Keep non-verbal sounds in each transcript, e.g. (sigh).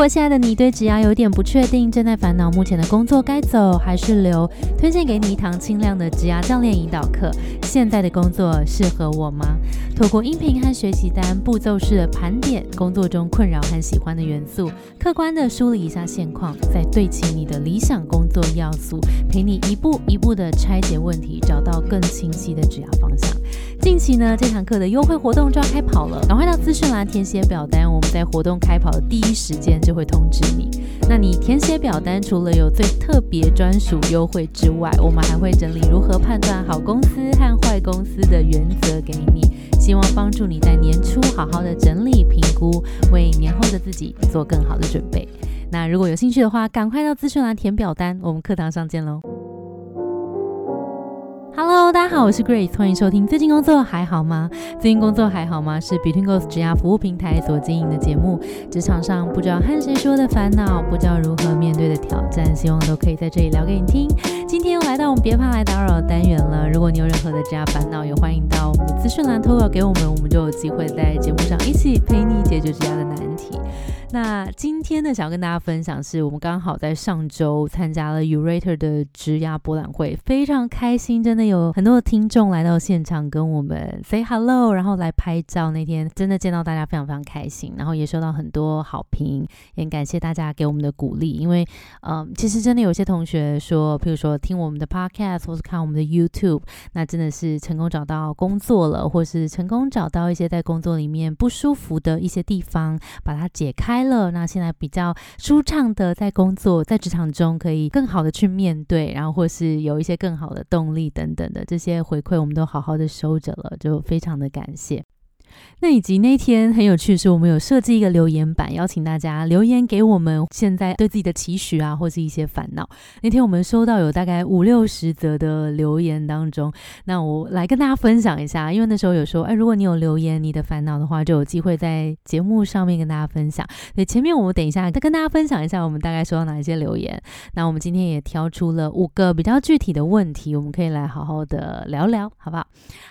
如果亲爱的你对职涯有点不确定，正在烦恼目前的工作该走还是留，推荐给你一堂清亮的职涯教练引导课。现在的工作适合我吗？透过音频和学习单，步骤式的盘点工作中困扰和喜欢的元素，客观的梳理一下现况，再对齐你的理想工作要素，陪你一步一步的拆解问题，找到更清晰的职涯方向。近期呢，这堂课的优惠活动就要开跑了，赶快到资讯栏填写表单，我们在活动开跑的第一时间就会通知你。那你填写表单，除了有最特别专属优惠之外，我们还会整理如何判断好公司和坏公司的原则给你，希望帮助你在年初好好的整理评估，为年后的自己做更好的准备。那如果有兴趣的话，赶快到资讯栏填表单，我们课堂上见喽。Hello，大家好，我是 Grace，欢迎收听。最近工作还好吗？最近工作还好吗？是 Between Goals 职涯服务平台所经营的节目。职场上不知道和谁说的烦恼，不知道如何面对的挑战，希望都可以在这里聊给你听。今天又来到我们别怕来打扰的单元了。如果你有任何的职涯烦恼，也欢迎到我们的资讯栏投稿给我们，我们就有机会在节目上一起陪你解决职涯的难题。那今天呢，想要跟大家分享，是我们刚好在上周参加了 Urator 的职涯博览会，非常开心，真的有很多的听众来到现场跟我们 say hello，然后来拍照。那天真的见到大家非常非常开心，然后也收到很多好评，也感谢大家给我们的鼓励。因为，嗯，其实真的有些同学说，譬如说听我们的 podcast 或是看我们的 YouTube，那真的是成功找到工作了，或是成功找到一些在工作里面不舒服的一些地方，把它解开。了，那现在比较舒畅的在工作，在职场中可以更好的去面对，然后或是有一些更好的动力等等的这些回馈，我们都好好的收着了，就非常的感谢。那以及那天很有趣是，我们有设计一个留言板，邀请大家留言给我们现在对自己的期许啊，或是一些烦恼。那天我们收到有大概五六十则的留言当中，那我来跟大家分享一下，因为那时候有说，哎，如果你有留言你的烦恼的话，就有机会在节目上面跟大家分享。所以前面我们等一下再跟大家分享一下，我们大概收到哪一些留言。那我们今天也挑出了五个比较具体的问题，我们可以来好好的聊聊，好不好？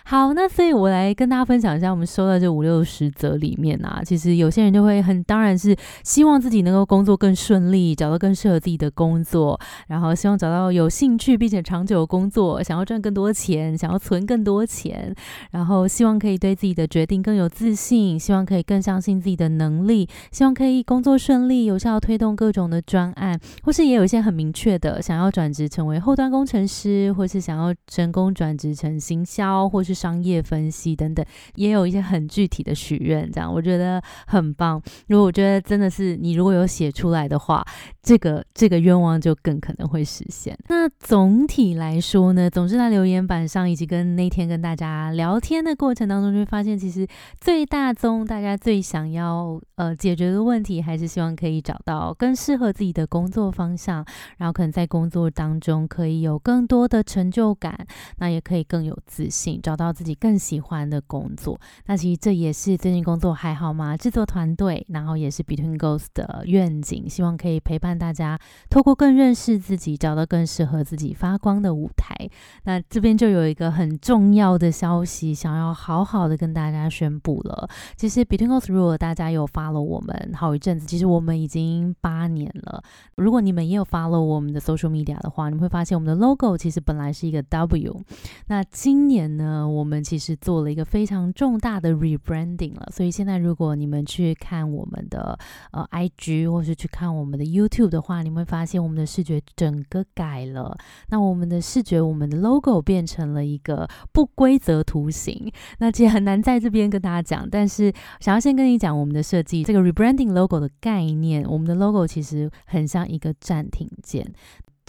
好，那所以我来跟大家分享一下，我们收在这。五六十则里面啊，其实有些人就会很，当然是希望自己能够工作更顺利，找到更适合自己的工作，然后希望找到有兴趣并且长久的工作，想要赚更多钱，想要存更多钱，然后希望可以对自己的决定更有自信，希望可以更相信自己的能力，希望可以工作顺利，有效推动各种的专案，或是也有一些很明确的想要转职成为后端工程师，或是想要成功转职成行销或是商业分析等等，也有一些很很具。体的许愿，这样我觉得很棒。如果我觉得真的是你如果有写出来的话，这个这个愿望就更可能会实现。那总体来说呢，总之在留言板上以及跟那天跟大家聊天的过程当中，就会发现其实最大宗大家最想要呃解决的问题，还是希望可以找到更适合自己的工作方向，然后可能在工作当中可以有更多的成就感，那也可以更有自信，找到自己更喜欢的工作。那其这也是最近工作还好吗？制作团队，然后也是 Between Goals 的愿景，希望可以陪伴大家，透过更认识自己，找到更适合自己发光的舞台。那这边就有一个很重要的消息，想要好好的跟大家宣布了。其实 Between Goals 如果大家有 follow 我们好一阵子，其实我们已经八年了。如果你们也有 follow 我们的 social media 的话，你会发现我们的 logo 其实本来是一个 W。那今年呢，我们其实做了一个非常重大的 re branding 了，所以现在如果你们去看我们的呃 IG 或是去看我们的 YouTube 的话，你会发现我们的视觉整个改了。那我们的视觉，我们的 logo 变成了一个不规则图形。那其实很难在这边跟大家讲，但是想要先跟你讲我们的设计，这个 rebranding logo 的概念，我们的 logo 其实很像一个暂停键。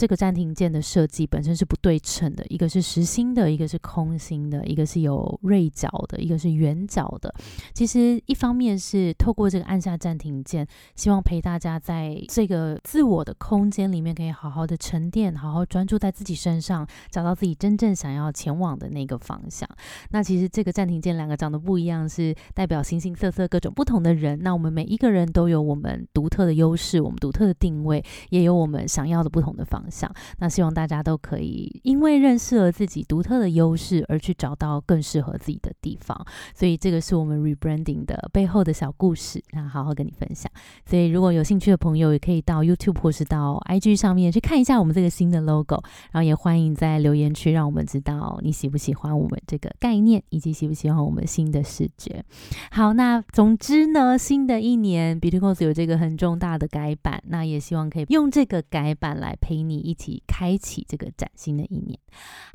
这个暂停键的设计本身是不对称的，一个是实心的，一个是空心的，一个是有锐角的，一个是圆角的。其实一方面是透过这个按下暂停键，希望陪大家在这个自我的空间里面可以好好的沉淀，好好专注在自己身上，找到自己真正想要前往的那个方向。那其实这个暂停键两个长得不一样，是代表形形色色各种不同的人。那我们每一个人都有我们独特的优势，我们独特的定位，也有我们想要的不同的方。向。想那希望大家都可以因为认识了自己独特的优势，而去找到更适合自己的地方。所以这个是我们 rebranding 的背后的小故事，那好好跟你分享。所以如果有兴趣的朋友，也可以到 YouTube 或是到 IG 上面去看一下我们这个新的 logo，然后也欢迎在留言区让我们知道你喜不喜欢我们这个概念，以及喜不喜欢我们新的视觉。好，那总之呢，新的一年 b e a u t y c o s 有这个很重大的改版，那也希望可以用这个改版来陪你一起开启这个崭新的一年。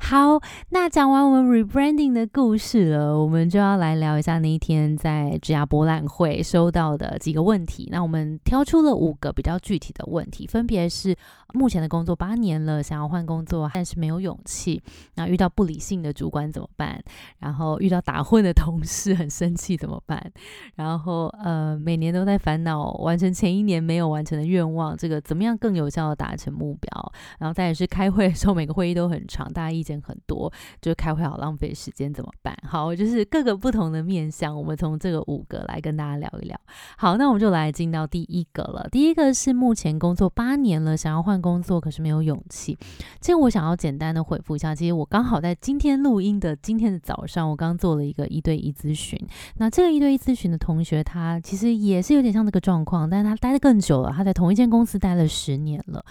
好，那讲完我们 rebranding 的故事了，我们就要来聊一下那一天在职涯博览会收到的几个问题。那我们挑出了五个比较具体的问题，分别是目前的工作八年了，想要换工作，但是没有勇气。那遇到不理性的主管怎么办？然后遇到打混的同事很生气怎么办？然后 (laughs) 呃，每年都在烦恼完成前一年没有完成的愿望，这个怎么样更有效的达成目标？然后再也是开会的时候，每个会议都很长，大家意见很多，就是开会好浪费时间怎么办？好，就是各个不同的面向，我们从这个五个来跟大家聊一聊。好，那我们就来进到第一个了。第一个是目前工作八年了，想要换工作，可是没有勇气。其实我想要简单的回复一下，其实我刚好在今天录音的今天的早上，我刚做了一个一对一咨询。那这个一对一咨询的同学，他其实也是有点像这个状况，但是他待的更久了，他在同一间公司待了十年了。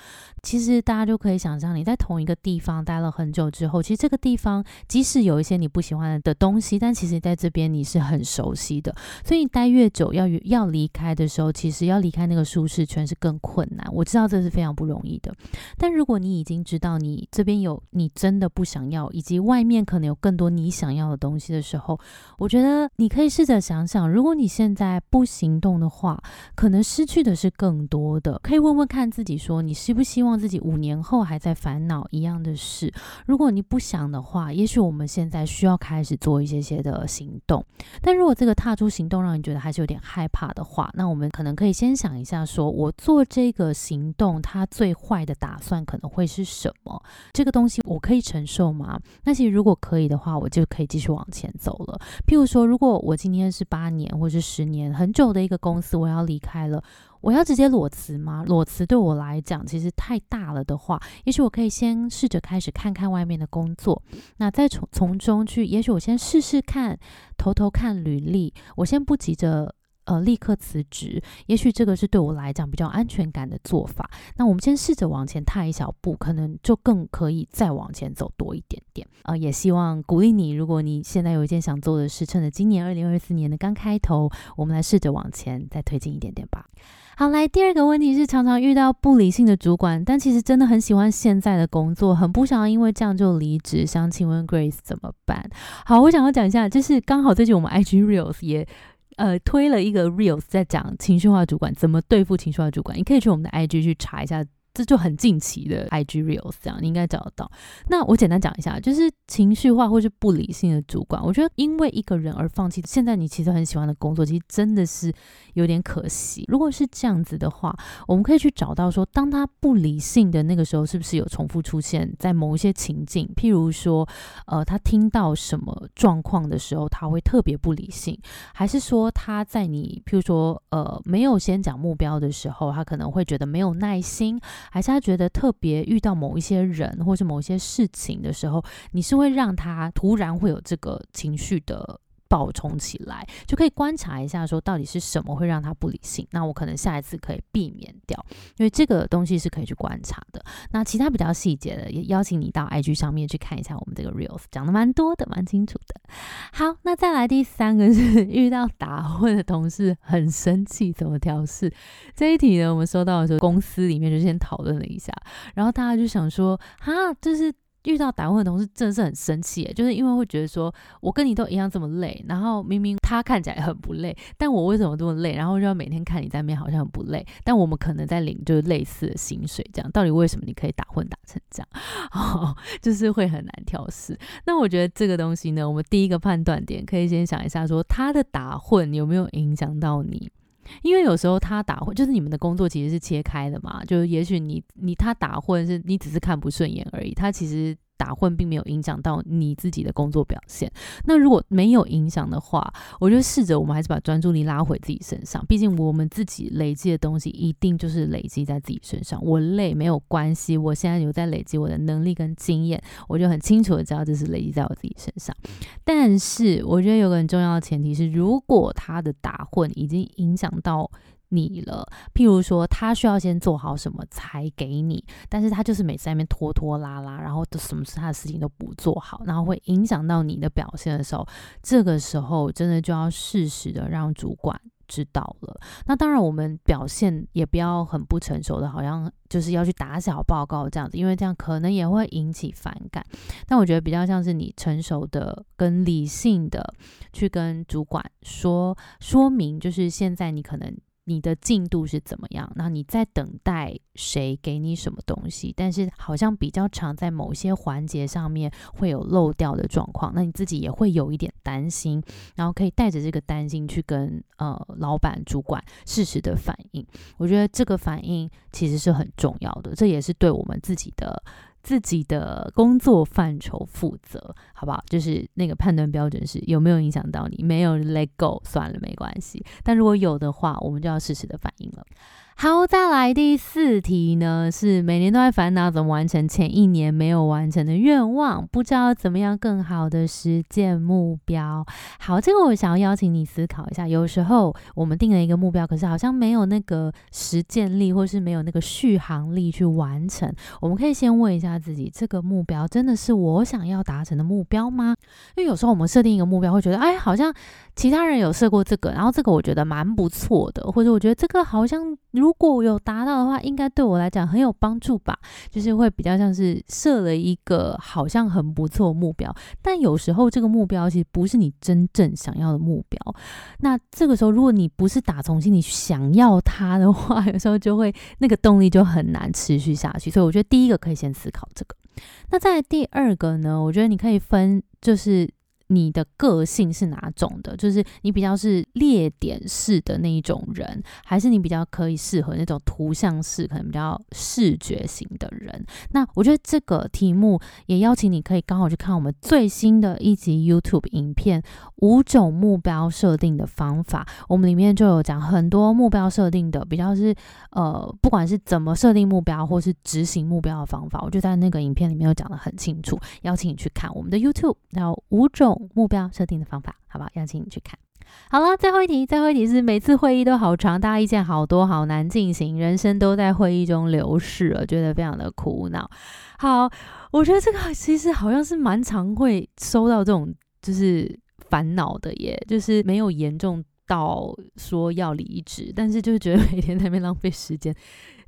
其实大家就可以想象，你在同一个地方待了很久之后，其实这个地方即使有一些你不喜欢的东西，但其实在这边你是很熟悉的。所以你待越久，要要离开的时候，其实要离开那个舒适圈是更困难。我知道这是非常不容易的。但如果你已经知道你这边有你真的不想要，以及外面可能有更多你想要的东西的时候，我觉得你可以试着想想，如果你现在不行动的话，可能失去的是更多的。可以问问看自己，说你希不希望自己无五年后还在烦恼一样的事？如果你不想的话，也许我们现在需要开始做一些些的行动。但如果这个踏出行动让你觉得还是有点害怕的话，那我们可能可以先想一下，说我做这个行动，它最坏的打算可能会是什么？这个东西我可以承受吗？那其实如果可以的话，我就可以继续往前走了。譬如说，如果我今天是八年或是十年很久的一个公司，我要离开了，我要直接裸辞吗？裸辞对我来讲其实太大了的话，也许我可以先试着开始看看外面的工作，那再从从中去，也许我先试试看，偷偷看履历，我先不急着。呃，立刻辞职，也许这个是对我来讲比较安全感的做法。那我们先试着往前踏一小步，可能就更可以再往前走多一点点。呃，也希望鼓励你，如果你现在有一件想做的事，趁着今年二零二四年的刚开头，我们来试着往前再推进一点点吧。好，来第二个问题是，常常遇到不理性的主管，但其实真的很喜欢现在的工作，很不想要因为这样就离职。想请问 Grace 怎么办？好，我想要讲一下，就是刚好最近我们 IG Reels 也。呃，推了一个 reels 在讲情绪化主管怎么对付情绪化主管，你可以去我们的 IG 去查一下。这就很近期的 IG reels 这样，你应该找得到。那我简单讲一下，就是情绪化或是不理性的主管，我觉得因为一个人而放弃现在你其实很喜欢的工作，其实真的是有点可惜。如果是这样子的话，我们可以去找到说，当他不理性的那个时候，是不是有重复出现在某一些情境？譬如说，呃，他听到什么状况的时候，他会特别不理性，还是说他在你譬如说，呃，没有先讲目标的时候，他可能会觉得没有耐心。还是他觉得特别遇到某一些人或是某一些事情的时候，你是会让他突然会有这个情绪的。爆冲起来，就可以观察一下，说到底是什么会让他不理性。那我可能下一次可以避免掉，因为这个东西是可以去观察的。那其他比较细节的，也邀请你到 IG 上面去看一下我们这个 reels，讲的蛮多的，蛮清楚的。好，那再来第三个是遇到打混的同事很生气，怎么调试？这一题呢，我们收到的时候，公司里面就先讨论了一下，然后大家就想说，哈，就是。遇到打混的同事真的是很生气，就是因为会觉得说，我跟你都一样这么累，然后明明他看起来很不累，但我为什么这么累？然后就要每天看你在那边好像很不累，但我们可能在领就是类似的薪水，这样到底为什么你可以打混打成这样？哦，(laughs) 就是会很难调试。那我觉得这个东西呢，我们第一个判断点可以先想一下，说他的打混有没有影响到你？因为有时候他打混，就是你们的工作其实是切开的嘛，就是也许你你他打混是你只是看不顺眼而已，他其实打混并没有影响到你自己的工作表现。那如果没有影响的话，我就试着我们还是把专注力拉回自己身上。毕竟我们自己累积的东西一定就是累积在自己身上。我累没有关系，我现在有在累积我的能力跟经验，我就很清楚的知道这是累积在我自己身上。但是我觉得有个很重要的前提是，如果他的打混已经影响到。你了，譬如说，他需要先做好什么才给你，但是他就是每次在那边拖拖拉拉，然后都什么是他的事情都不做好，然后会影响到你的表现的时候，这个时候真的就要适时的让主管知道了。那当然，我们表现也不要很不成熟的，好像就是要去打小报告这样子，因为这样可能也会引起反感。但我觉得比较像是你成熟的、跟理性的去跟主管说说明，就是现在你可能。你的进度是怎么样？那你在等待谁给你什么东西？但是好像比较常在某些环节上面会有漏掉的状况，那你自己也会有一点担心，然后可以带着这个担心去跟呃老板、主管适时的反应。我觉得这个反应其实是很重要的，这也是对我们自己的。自己的工作范畴负责，好不好？就是那个判断标准是有没有影响到你，没有 let go 算了，没关系。但如果有的话，我们就要适时的反应了。好，再来第四题呢，是每年都在烦恼怎么完成前一年没有完成的愿望，不知道怎么样更好的实践目标。好，这个我想要邀请你思考一下。有时候我们定了一个目标，可是好像没有那个实践力，或是没有那个续航力去完成。我们可以先问一下自己，这个目标真的是我想要达成的目标吗？因为有时候我们设定一个目标，会觉得，哎，好像其他人有设过这个，然后这个我觉得蛮不错的，或者我觉得这个好像。如果有达到的话，应该对我来讲很有帮助吧？就是会比较像是设了一个好像很不错目标，但有时候这个目标其实不是你真正想要的目标。那这个时候，如果你不是打从心里想要它的话，有时候就会那个动力就很难持续下去。所以我觉得第一个可以先思考这个。那在第二个呢，我觉得你可以分就是。你的个性是哪种的？就是你比较是列点式的那一种人，还是你比较可以适合那种图像式，可能比较视觉型的人？那我觉得这个题目也邀请你可以刚好去看我们最新的一集 YouTube 影片《五种目标设定的方法》，我们里面就有讲很多目标设定的，比较是呃，不管是怎么设定目标，或是执行目标的方法，我就在那个影片里面有讲的很清楚，邀请你去看我们的 YouTube，然后五种。目标设定的方法，好不好？邀请你去看。好了，最后一题，最后一题是每次会议都好长，大家意见好多，好难进行，人生都在会议中流逝了，觉得非常的苦恼。好，我觉得这个其实好像是蛮常会收到这种就是烦恼的，耶，就是没有严重到说要离职，但是就是觉得每天在那边浪费时间。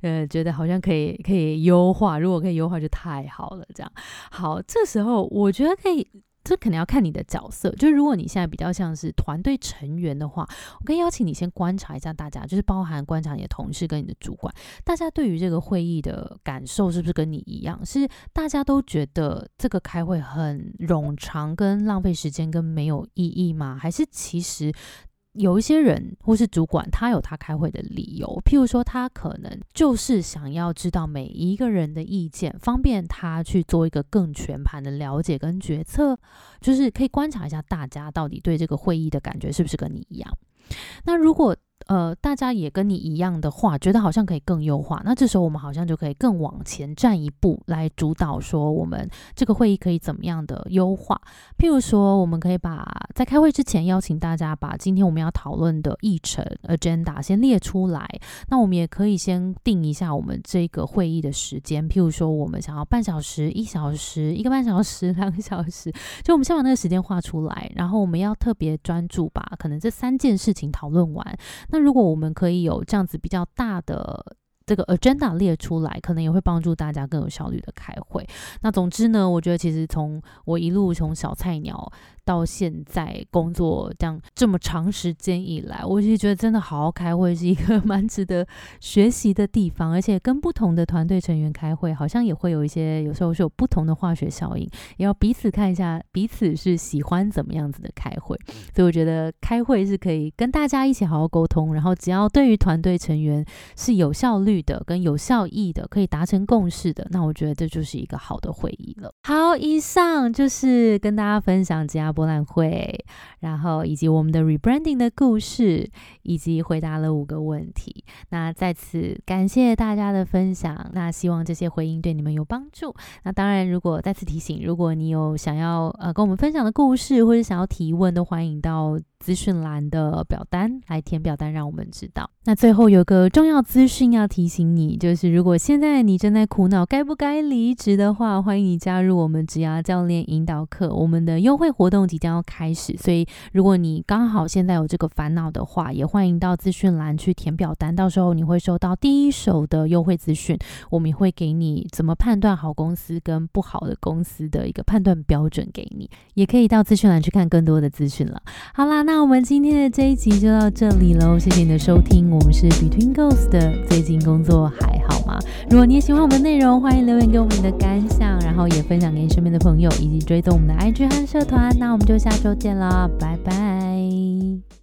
呃，觉得好像可以可以优化，如果可以优化就太好了。这样好，这时候我觉得可以。这可能要看你的角色，就是如果你现在比较像是团队成员的话，我可以邀请你先观察一下大家，就是包含观察你的同事跟你的主管，大家对于这个会议的感受是不是跟你一样？是大家都觉得这个开会很冗长、跟浪费时间、跟没有意义吗？还是其实？有一些人或是主管，他有他开会的理由，譬如说，他可能就是想要知道每一个人的意见，方便他去做一个更全盘的了解跟决策，就是可以观察一下大家到底对这个会议的感觉是不是跟你一样。那如果呃，大家也跟你一样的话，觉得好像可以更优化，那这时候我们好像就可以更往前站一步，来主导说我们这个会议可以怎么样的优化。譬如说，我们可以把在开会之前邀请大家把今天我们要讨论的议程 agenda 先列出来。那我们也可以先定一下我们这个会议的时间，譬如说我们想要半小时、一小时、一个半小时、(laughs) 两个小时，就我们先把那个时间画出来，然后我们要特别专注把可能这三件事情讨论完。那如果我们可以有这样子比较大的这个 agenda 列出来，可能也会帮助大家更有效率的开会。那总之呢，我觉得其实从我一路从小菜鸟。到现在工作这样这么长时间以来，我其实觉得真的好好开会是一个 (laughs) 蛮值得学习的地方，而且跟不同的团队成员开会，好像也会有一些有时候是有不同的化学效应，也要彼此看一下彼此是喜欢怎么样子的开会。所以我觉得开会是可以跟大家一起好好沟通，然后只要对于团队成员是有效率。的、跟有效益的，可以达成共识的，那我觉得这就是一个好的会议了。好，以上就是跟大家分享吉亚博览会，然后以及我们的 rebranding 的故事，以及回答了五个问题。那再次感谢大家的分享，那希望这些回应对你们有帮助。那当然，如果再次提醒，如果你有想要呃跟我们分享的故事，或者想要提问，都欢迎到。资讯栏的表单来填表单，让我们知道。那最后有个重要资讯要提醒你，就是如果现在你正在苦恼该不该离职的话，欢迎你加入我们职涯教练引导课。我们的优惠活动即将要开始，所以如果你刚好现在有这个烦恼的话，也欢迎到资讯栏去填表单。到时候你会收到第一手的优惠资讯，我们也会给你怎么判断好公司跟不好的公司的一个判断标准给你。也可以到资讯栏去看更多的资讯了。好啦。那我们今天的这一集就到这里喽，谢谢你的收听。我们是 Between Ghosts 的，最近工作还好吗？如果你也喜欢我们的内容，欢迎留言给我们的感想，然后也分享给你身边的朋友，以及追踪我们的 IG 和社团。那我们就下周见了，拜拜。